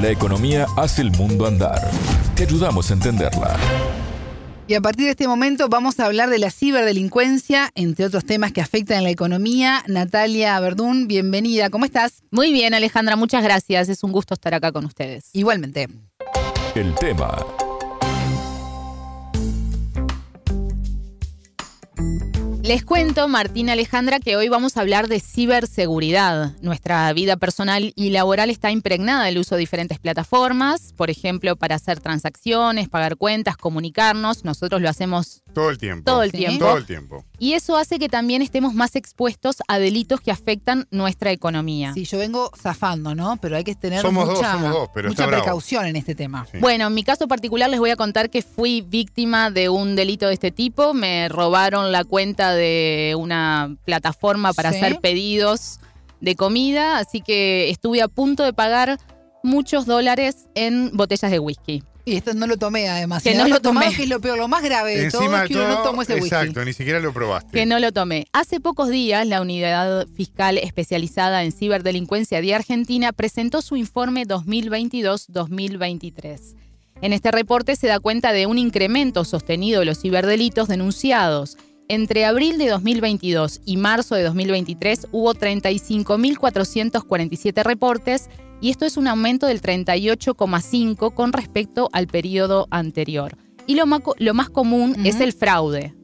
La economía hace el mundo andar. Te ayudamos a entenderla. Y a partir de este momento vamos a hablar de la ciberdelincuencia, entre otros temas que afectan a la economía. Natalia Verdún, bienvenida. ¿Cómo estás? Muy bien, Alejandra, muchas gracias. Es un gusto estar acá con ustedes. Igualmente. El tema Les cuento, Martín Alejandra, que hoy vamos a hablar de ciberseguridad. Nuestra vida personal y laboral está impregnada del uso de diferentes plataformas, por ejemplo, para hacer transacciones, pagar cuentas, comunicarnos. Nosotros lo hacemos todo el tiempo. Todo el tiempo. Todo el tiempo. Y eso hace que también estemos más expuestos a delitos que afectan nuestra economía. Sí, yo vengo zafando, ¿no? Pero hay que tener Somos dos, mucha, somos dos, pero mucha bravo. precaución en este tema. Sí. Bueno, en mi caso particular les voy a contar que fui víctima de un delito de este tipo. Me robaron la cuenta de una plataforma para Sí. hacer pedidos de comida, así que estuve a punto de pagar muchos dólares en botellas de whisky. Y esto no lo tomé además. Que no lo tomé. tomado, que es lo peor, lo más grave de todo Encima es que de uno no todo, tomó ese whisky. exacto, ni siquiera lo probaste. Que no lo tomé. Hace pocos días, la Unidad Fiscal Especializada en Ciberdelincuencia de Argentina presentó su informe 2022-2023. En este reporte se da cuenta de un incremento sostenido de los ciberdelitos denunciados. Entre abril de 2022 y marzo de 2023 hubo 35.447 reportes y esto es un aumento del 38,5 con respecto al periodo anterior. Y lo, maco- lo más común es el fraude.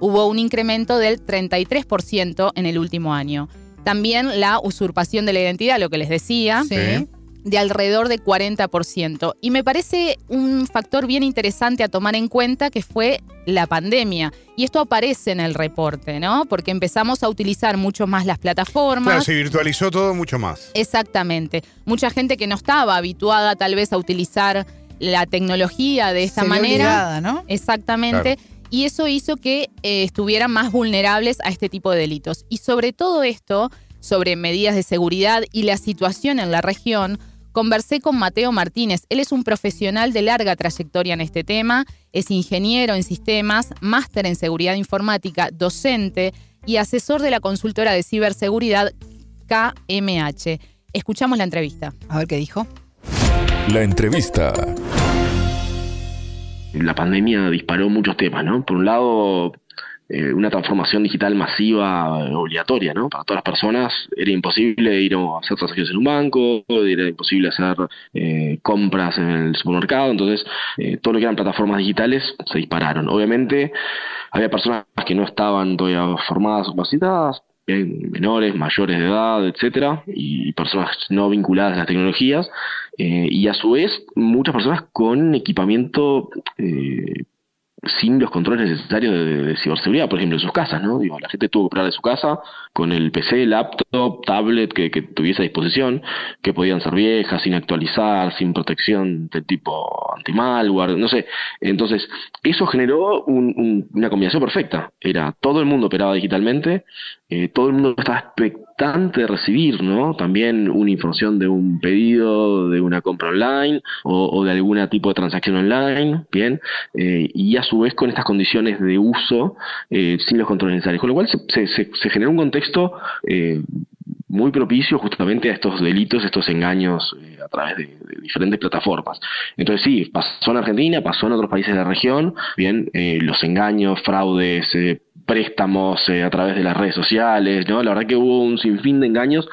Hubo un incremento del 33% en el último año. También la usurpación de la identidad, lo que les decía, Sí. De alrededor de 40%. Y me parece un factor bien interesante a tomar en cuenta que fue la pandemia. Y esto aparece en el reporte, ¿no? Porque empezamos a utilizar mucho más las plataformas. Claro, se virtualizó todo mucho más. Exactamente. Mucha gente que no estaba habituada tal vez a utilizar la tecnología de esta Se manera. obligada, ¿no? Exactamente. Y eso hizo que eh, estuvieran más vulnerables a este tipo de delitos. Y sobre todo esto, sobre medidas de seguridad y la situación en la región, conversé con Mateo Martínez. Él es un profesional de larga trayectoria en este tema, es ingeniero en sistemas, máster en seguridad informática, docente y asesor de la consultora de ciberseguridad KMH. Escuchamos la entrevista. A ver qué dijo. La entrevista. la pandemia disparó muchos temas, ¿no? Por un lado, eh, una transformación digital masiva eh, obligatoria, ¿no? Para todas las personas era imposible ir a hacer transacciones en un banco, era imposible hacer eh, compras en el supermercado, entonces eh, todo lo que eran plataformas digitales se dispararon. Obviamente había personas que no estaban todavía formadas o capacitadas, menores, mayores de edad, etcétera, y personas no vinculadas a las tecnologías, eh, y a su vez muchas personas con equipamiento eh, sin los controles necesarios de, ciberseguridad, por ejemplo, en sus casas, ¿no? Digo, la gente tuvo que operar de su casa con el PC, laptop, tablet que, que tuviese a disposición, que podían ser viejas, sin actualizar, sin protección de tipo anti-malware, no sé. Entonces, eso generó un- un- una combinación perfecta. Era todo el mundo operaba digitalmente, eh, todo el mundo estaba expectante de recibir, ¿no? También una información de un pedido, de una compra online o, o de algún tipo de transacción online, ¿bien? Eh, y a su vez con estas condiciones de uso eh, sin los controles necesarios. Con lo cual se, se, se- se generó un contexto muy propicio justamente a estos delitos, estos engaños eh, a través de, diferentes plataformas. Entonces sí, pasó en Argentina, pasó en otros países de la región, bien, eh, los engaños, fraudes, eh, préstamos eh, a través de las redes sociales, ¿no? La verdad que hubo un sinfín de engaños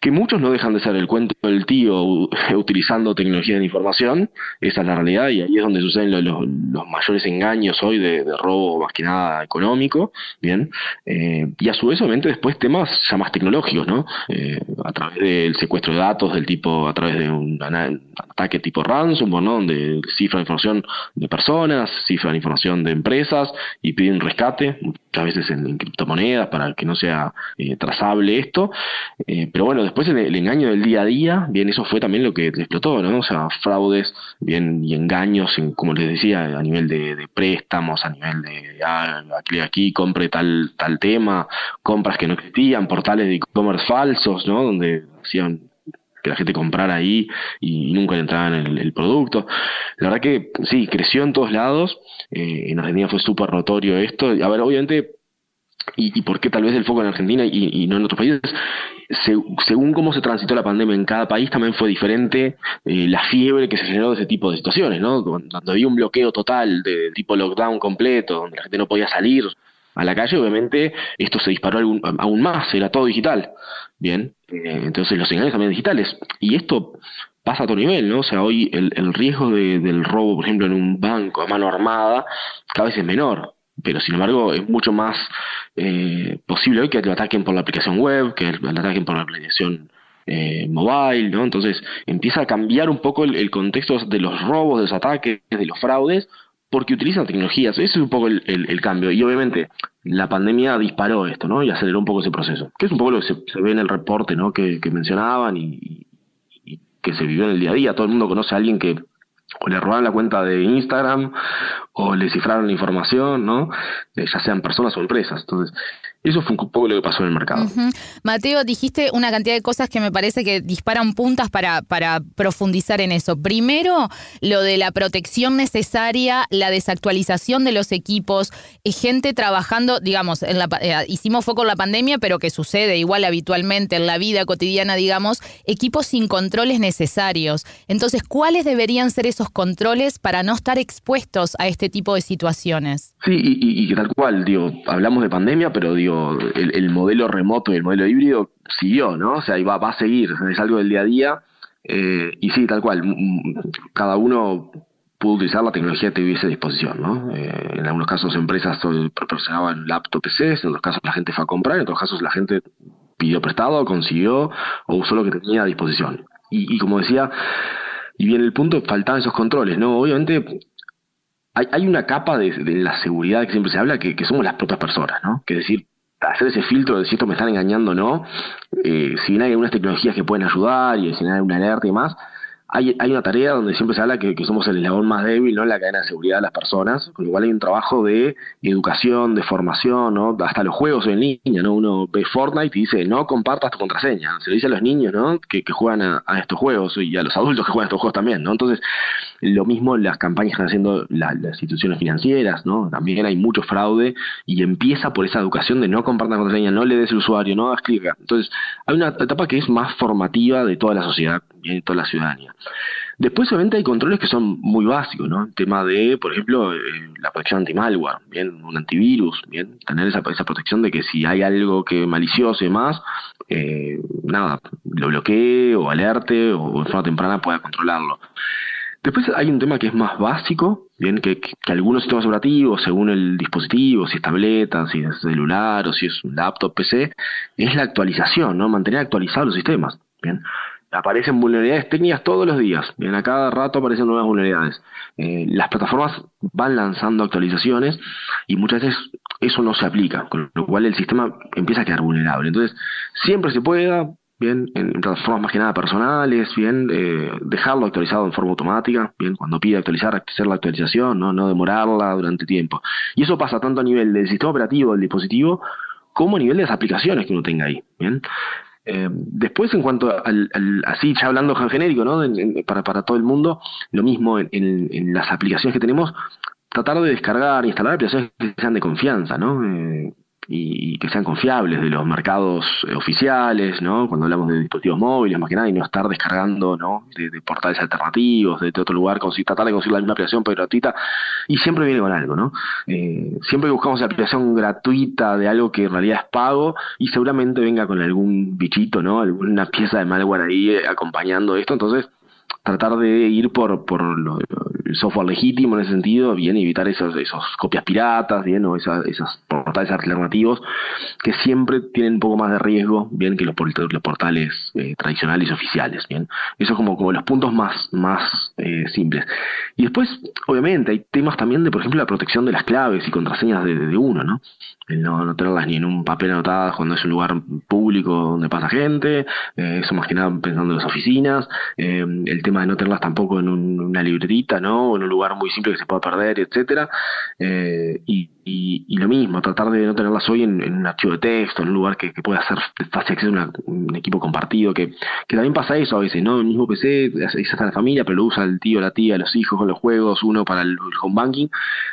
que muchos no dejan de ser el cuento del tío utilizando tecnología de información, esa es la realidad y ahí es donde suceden lo- los, mayores engaños hoy de, robo más que nada económico, bien, Eh, y a su vez obviamente después temas ya más tecnológicos, ¿no? Eh, a través del secuestro de datos del tipo, a través de un, ataque tipo ransomware, ¿no? Donde cifran información de personas, cifran información de empresas y piden rescate, muchas veces en, criptomonedas para que no sea eh, trazable esto, pero bueno, después el, engaño del día a día, bien, eso fue también lo que explotó, ¿no? O sea, fraudes, bien, y engaños, en, como les decía, a nivel de, préstamos, a nivel de, ah, aquí, aquí compre tal, tal tema, compras que no existían, portales de e-commerce falsos, ¿no? Donde hacían que la gente comprara ahí y nunca le entraban el, el producto. La verdad que sí, creció en todos lados, eh, en Argentina fue súper notorio esto. A ver, obviamente y, por qué tal vez el foco en Argentina y, no en otros países, según cómo se transitó la pandemia en cada país también fue diferente eh, la fiebre que se generó de ese tipo de situaciones, ¿no? Cuando había un bloqueo total de tipo lockdown completo, donde la gente no podía salir a la calle, obviamente esto se disparó aún, más, era todo digital, ¿bien? Eh, entonces los señales también digitales. Y esto pasa a otro nivel, ¿no? O sea, hoy el, riesgo del robo, por ejemplo, en un banco a mano armada, cada vez es menor pero sin embargo es mucho más eh, posible hoy que lo ataquen por la aplicación web, que lo ataquen por la aplicación eh, mobile, ¿no? Entonces empieza a cambiar un poco el, contexto de los robos, de los ataques, de los fraudes, porque utilizan tecnologías. Ese es un poco el, cambio. Y obviamente la pandemia disparó esto, ¿no? Y aceleró un poco ese proceso. Que es un poco lo que se, ve en el reporte, ¿no? Que, mencionaban y, que se vivió en el día a día. Todo el mundo conoce a alguien que le robaron la cuenta de Instagram o le cifraron la información, ¿no? Eh, ya sean personas o empresas. Entonces, eso fue un poco lo que pasó en el mercado. Mateo, dijiste una cantidad de cosas que me parece que disparan puntas para, para profundizar en eso. Primero, lo de la protección necesaria, la desactualización de los equipos, eh, gente trabajando, digamos, en la, eh, hicimos foco en la pandemia, pero que sucede igual habitualmente en la vida cotidiana, digamos, equipos sin controles necesarios. Entonces, ¿cuáles deberían ser esos controles para no estar expuestos a este tipo de situaciones? Sí, y, y tal cual, digo, hablamos de pandemia, pero digo, el, modelo remoto y el modelo híbrido siguió, ¿no? O sea, va, va a seguir, es algo del día a día. Eh, y sí, tal cual, cada uno pudo utilizar la tecnología que tuviese a disposición, ¿no? Eh, en algunos casos empresas proporcionaban laptop PCs, en otros casos la gente fue a comprar, en otros casos la gente pidió prestado, consiguió o usó lo que tenía a disposición. Y, como decía, y bien el punto, faltaban esos controles, ¿no? Obviamente hay, hay una capa de, la seguridad que siempre se habla que, somos las propias personas, ¿no? Que decir, hacer ese filtro de si esto me están engañando o no, eh, si bien hay algunas tecnologías que pueden ayudar y si hay una alerta y más, hay, hay una tarea donde siempre se habla que, somos el eslabón más débil, ¿no? En la cadena de seguridad de las personas, con igual hay un trabajo de educación, de formación, ¿no? Hasta los juegos en línea, ¿no? Uno ve Fortnite y dice, no compartas tu contraseña. Se lo dice a los niños, ¿no? Que, juegan a, estos juegos y a los adultos que juegan a estos juegos también, ¿no? Entonces, lo mismo las campañas que están haciendo las instituciones financieras, ¿no? También hay mucho fraude y empieza por esa educación de no compartas contraseña, no le des el usuario, no hagas clic. Entonces, hay una etapa que es más formativa de toda la sociedad y de toda la ciudadanía. Después, obviamente, hay controles que son muy básicos, ¿no? El tema de, por ejemplo, eh, la protección anti-malware, ¿bien? Un antivirus, ¿bien? Tener esa, esa protección de que si hay algo que malicioso y más, eh, nada, lo bloquee o alerte o en forma temprana pueda controlarlo. Después hay un tema que es más básico, bien que, que, algunos sistemas operativos, según el dispositivo, si es tableta, si es celular o si es un laptop, PC, es la actualización, ¿no? Mantener actualizados los sistemas, bien aparecen vulnerabilidades técnicas todos los días. Bien, a cada rato aparecen nuevas vulnerabilidades. Eh, las plataformas van lanzando actualizaciones y muchas veces eso no se aplica, con lo cual el sistema empieza a quedar vulnerable. Entonces, siempre se pueda, bien, en plataformas más que nada personales, bien, eh, dejarlo actualizado en forma automática, bien, cuando pide actualizar, hacer la actualización, ¿no? no demorarla durante tiempo. Y eso pasa tanto a nivel del sistema operativo del dispositivo, como a nivel de las aplicaciones que uno tenga ahí. Bien. Eh, después, en cuanto al, así ya hablando genérico, ¿no? para, para todo el mundo, lo mismo en, en, las aplicaciones que tenemos, tratar de descargar, instalar aplicaciones que sean de confianza, ¿no? Eh, y, que sean confiables de los mercados eh, oficiales, ¿no? Cuando hablamos de dispositivos móviles, más que nada, y no estar descargando, ¿no? De, portales alternativos, de, otro lugar, tratar de conseguir la misma aplicación pero gratuita, y siempre viene con algo, ¿no? Eh, siempre buscamos la aplicación gratuita de algo que en realidad es pago, y seguramente venga con algún bichito, ¿no? Alguna pieza de malware ahí eh, acompañando esto, entonces tratar de ir por, por lo, el software legítimo en ese sentido, bien, evitar esas, esos copias piratas, bien, o esas, esos portales alternativos que siempre tienen un poco más de riesgo, bien, que los, portales eh, tradicionales oficiales, bien. Eso como, como los puntos más, más eh, simples. Y después, obviamente, hay temas también de, por ejemplo, la protección de las claves y contraseñas de, uno, ¿no? El no, no tenerlas ni en un papel anotadas cuando es un lugar público donde pasa gente, eh, eso más que nada pensando en las oficinas, el tema de no tenerlas tampoco en una libretita, ¿no? En un lugar muy simple que se pueda perder, etcétera. Eh, y, lo mismo, tratar de no tenerlas hoy en, un archivo de texto, en un lugar que, pueda ser fácil acceso a un equipo compartido, que, que también pasa eso a veces, ¿no? El mismo PC es hasta la familia, pero lo usa el tío, la tía, los hijos los juegos, uno para el, home banking,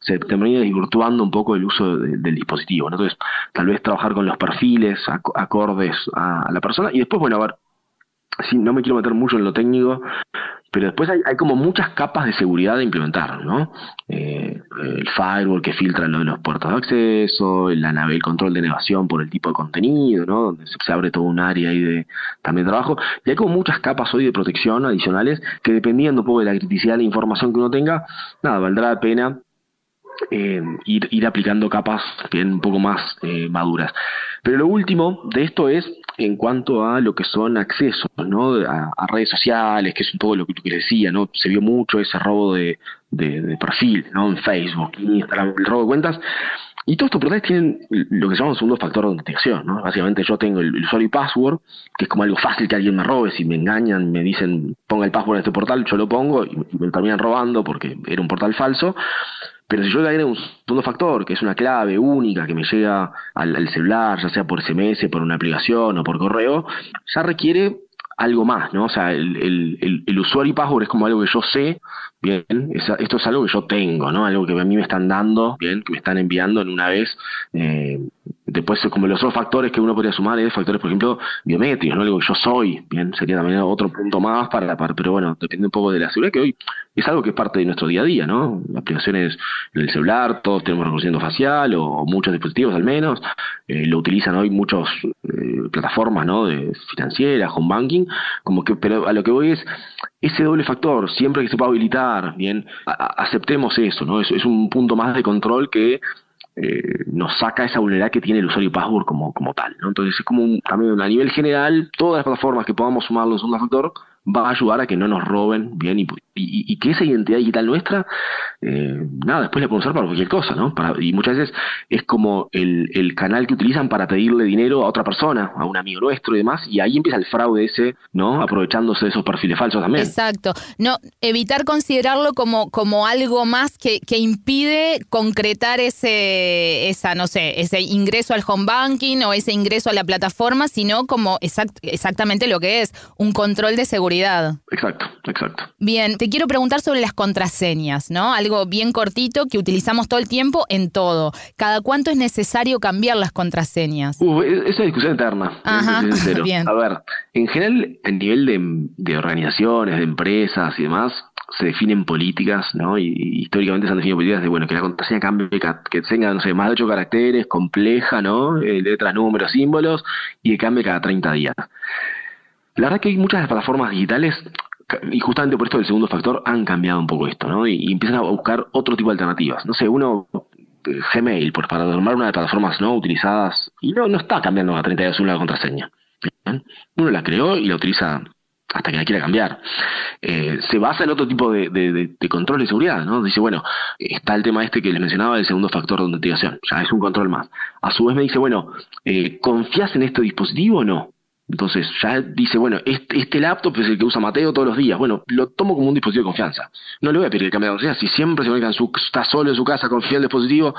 se termina desvirtuando un poco el uso del dispositivo, Entonces, tal vez trabajar con los perfiles acordes a, a la persona y después, bueno, a ver, sí, no me quiero meter mucho en lo técnico, pero después hay, como muchas capas de seguridad de implementar, ¿no? Eh, el firewall que filtra lo de los puertos de acceso, la nave, el control de navegación por el tipo de contenido, ¿no? Donde se, abre todo un área ahí de también de trabajo. Y hay como muchas capas hoy de protección adicionales que dependiendo un poco de la criticidad de la información que uno tenga, nada, valdrá la pena eh, ir, ir aplicando capas bien un poco más eh, maduras. Pero lo último de esto es en cuanto a lo que son accesos ¿no? a, redes sociales, que es un poco lo que, tú decía, ¿no? se vio mucho ese robo de, de, perfil ¿no? en Facebook, Instagram, el robo de cuentas. Y todos estos portales tienen lo que se llama un segundo factor de autenticación. ¿no? Básicamente yo tengo el, usuario y password, que es como algo fácil que alguien me robe. Si me engañan, me dicen ponga el password de este portal, yo lo pongo y me terminan robando porque era un portal falso. Pero si yo le agrego un segundo factor, que es una clave única que me llega al, celular, ya sea por SMS, por una aplicación o por correo, ya requiere algo más, ¿no? O sea, el, el, usuario y password es como algo que yo sé, bien, esto es algo que yo tengo, ¿no? Algo que a mí me están dando, bien, que me están enviando en una vez. Eh, después, como los otros factores que uno podría sumar, es factores, por ejemplo, biométricos, ¿no? Algo que yo soy, bien, sería también otro punto más para, para pero bueno, depende un poco de la seguridad que hoy es algo que es parte de nuestro día a día, ¿no? Aplicaciones en el celular, todos tenemos reconocimiento facial, o, muchos dispositivos al menos, eh, lo utilizan hoy muchas eh, plataformas, ¿no? De financieras, home banking, como que, pero a lo que voy es, ese doble factor, siempre que se pueda habilitar, bien, aceptemos eso, ¿no? Es, es un punto más de control que eh, nos saca esa vulnerabilidad que tiene el usuario password como, como tal, ¿no? Entonces es como un, también a nivel general, todas las plataformas que podamos sumarlo en segundo factor, va a ayudar a que no nos roben bien y, y, que esa identidad digital nuestra, eh, nada, después la podemos usar para cualquier cosa, ¿no? Para, y muchas veces es como el, el, canal que utilizan para pedirle dinero a otra persona, a un amigo nuestro y demás, y ahí empieza el fraude ese, ¿no? Aprovechándose de esos perfiles falsos también. Exacto. No, evitar considerarlo como, como algo más que, que impide concretar ese, esa, no sé, ese ingreso al home banking o ese ingreso a la plataforma, sino como exactamente lo que es, un control de seguridad Exacto, exacto. Bien, te quiero preguntar sobre las contraseñas, ¿no? Algo bien cortito que utilizamos todo el tiempo en todo. ¿Cada cuánto es necesario cambiar las contraseñas? Uh, esa discusión eterna. Ajá, bien. A ver, en general, a nivel de, de organizaciones, de empresas y demás, se definen políticas, ¿no? Y, históricamente se han definido políticas de, bueno, que la contraseña cambie, que tenga, no sé, más de ocho caracteres, compleja, ¿no? Eh, letras, números, símbolos, y que cambie cada 30 días. La verdad que hay muchas plataformas digitales y justamente por esto del segundo factor han cambiado un poco esto, ¿no? Y, empiezan a buscar otro tipo de alternativas. No sé, uno, eh, Gmail, por, para tomar una de las plataformas no utilizadas, y no, no está cambiando a 32 una contraseña. Uno la creó y la utiliza hasta que la quiera cambiar. Eh, se basa en otro tipo de, de, control de seguridad, ¿no? Dice, bueno, está el tema este que les mencionaba del segundo factor de autenticación, ya es un control más. A su vez me dice, bueno, eh, ¿confías en este dispositivo o no? Entonces ya dice, bueno, este, este, laptop es el que usa Mateo todos los días. Bueno, lo tomo como un dispositivo de confianza. No le voy a pedir que cambie de contraseña. Si siempre se conecta en su, está solo en su casa, confía en el dispositivo,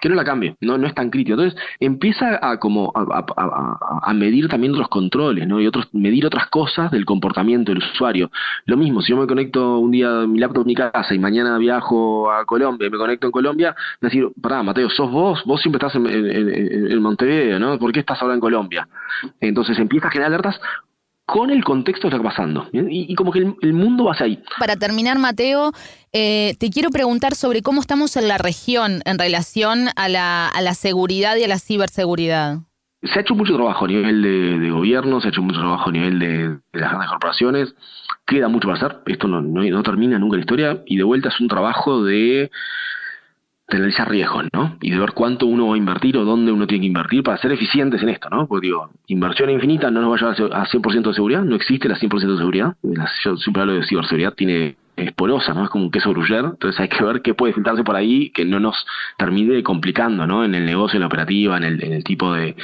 que no la cambie. No, no es tan crítico. Entonces empieza a como a, medir también otros controles, ¿no? Y otros, medir otras cosas del comportamiento del usuario. Lo mismo, si yo me conecto un día mi laptop en mi casa y mañana viajo a Colombia y me conecto en Colombia, decir, pará, Mateo, sos vos, vos siempre estás en, en Montevideo, ¿no? ¿Por qué estás ahora en Colombia? Entonces empieza generar alertas con el contexto que está pasando. Y, como que el, mundo va hacia ahí. Para terminar, Mateo, eh, te quiero preguntar sobre cómo estamos en la región en relación a la, a la seguridad y a la ciberseguridad. Se ha hecho mucho trabajo a nivel de, gobierno, se ha hecho mucho trabajo a nivel de, las grandes corporaciones. Queda mucho para hacer. Esto no, no termina nunca la historia. Y de vuelta es un trabajo de de analizar riesgos, ¿no? Y de ver cuánto uno va a invertir o dónde uno tiene que invertir para ser eficientes en esto, ¿no? Porque digo, inversión infinita no nos va a llevar a 100% de seguridad, no existe la 100% de seguridad. Yo siempre hablo de ciberseguridad, tiene es porosa, ¿no? Es como un queso gruyer, entonces hay que ver qué puede filtrarse por ahí que no nos termine complicando, ¿no? En el negocio, en la operativa, en el, en el tipo de,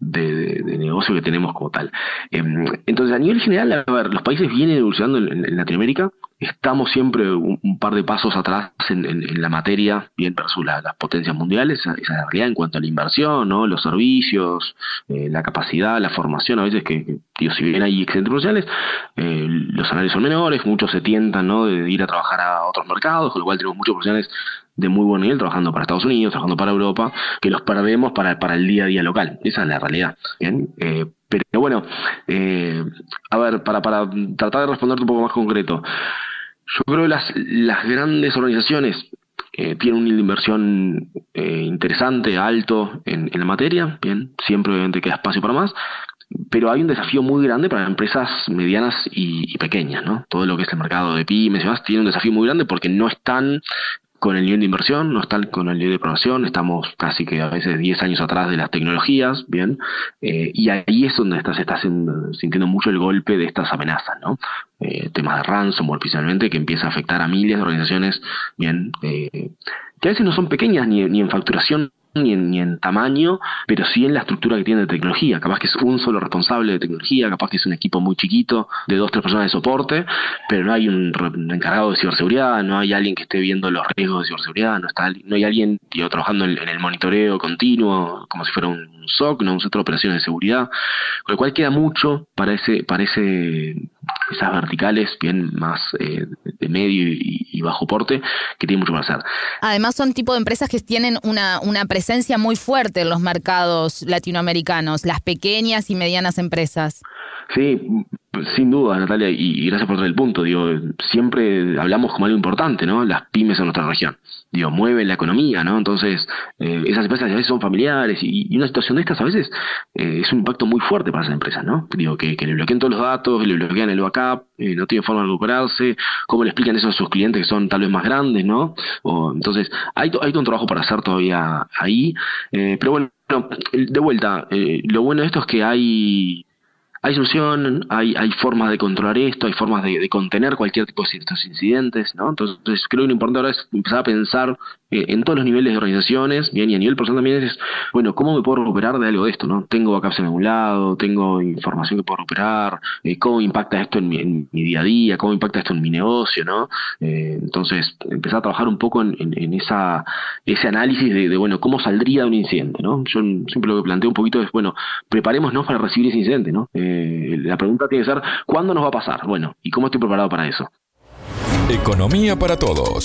negocio que tenemos como tal. Em, entonces, a nivel general, a ver, los países vienen evolucionando en, Latinoamérica, estamos siempre un, par de pasos atrás en, la materia, bien versus las potencias mundiales, esa, es la realidad en cuanto a la inversión, ¿no? los servicios, eh, la capacidad, la formación, a veces que, digo, si bien hay excedentes profesionales, eh, los salarios son menores, muchos se tientan ¿no? de ir a trabajar a otros mercados, con lo cual tenemos muchos profesionales de muy buen nivel trabajando para Estados Unidos, trabajando para Europa, que los perdemos para, para el día a día local. Esa es la realidad. ¿bien? Eh, pero bueno, eh, a ver, para, para tratar de responderte un poco más concreto, yo creo que las, las grandes organizaciones eh, tienen un nivel de inversión eh, interesante, alto en, en, la materia, bien, siempre obviamente queda espacio para más, pero hay un desafío muy grande para empresas medianas y, y, pequeñas, ¿no? Todo lo que es el mercado de pymes y demás tiene un desafío muy grande porque no están con el nivel de inversión, no está con el nivel de promoción, estamos casi que a veces 10 años atrás de las tecnologías, ¿bien? Eh, y ahí es donde está, se está sintiendo mucho el golpe de estas amenazas, ¿no? Eh, temas de ransomware, principalmente, que empieza a afectar a miles de organizaciones, ¿bien? Eh, que a veces no son pequeñas ni, ni en facturación ni en, en tamaño, pero sí en la estructura que tiene de tecnología. Capaz que es un solo responsable de tecnología, capaz que es un equipo muy chiquito de dos, tres personas de soporte, pero no hay un, encargado de ciberseguridad, no hay alguien que esté viendo los riesgos de ciberseguridad, no, está, no hay alguien trabajando en, el monitoreo continuo, como si fuera un SOC, no un centro de operaciones de seguridad, con lo cual queda mucho para ese, para ese esas verticales bien más eh, de medio y, bajo porte que tienen mucho para hacer. Además son tipo de empresas que tienen una, una presencia muy fuerte en los mercados latinoamericanos, las pequeñas y medianas empresas. Sí, sin duda, Natalia, y, gracias por traer el punto. Digo, siempre hablamos como algo importante, ¿no? Las pymes en nuestra región. Digo, mueven la economía, ¿no? Entonces, eh, esas empresas a veces son familiares y, una situación de estas a veces eh, es un impacto muy fuerte para esas empresas, ¿no? Digo, que, le bloqueen todos los datos, le bloquean el backup, eh, no tiene forma de recuperarse, cómo le explican eso a sus clientes que son tal vez más grandes, ¿no? O, entonces, hay, hay todo un trabajo para hacer todavía ahí, pero bueno, de vuelta, lo bueno de esto es que hay hay solución, hay, hay formas de controlar esto, hay formas de, contener cualquier tipo de estos incidentes, ¿no? Entonces creo que lo importante ahora es empezar a pensar eh, en todos los niveles de organizaciones, bien, y a nivel personal también es, bueno, ¿cómo me puedo recuperar de algo de esto, no? Tengo backups en algún lado, tengo información que puedo recuperar, eh, ¿cómo impacta esto en mi, día a día? ¿Cómo impacta esto en mi negocio, no? Eh, entonces, empezar a trabajar un poco en, esa, ese análisis de, bueno, ¿cómo saldría de un incidente, no? Yo siempre lo que planteo un poquito es, bueno, preparémonos para recibir ese incidente, ¿no? La pregunta tiene que ser, ¿cuándo nos va a pasar? Bueno, ¿y cómo estoy preparado para eso? Economía para todos.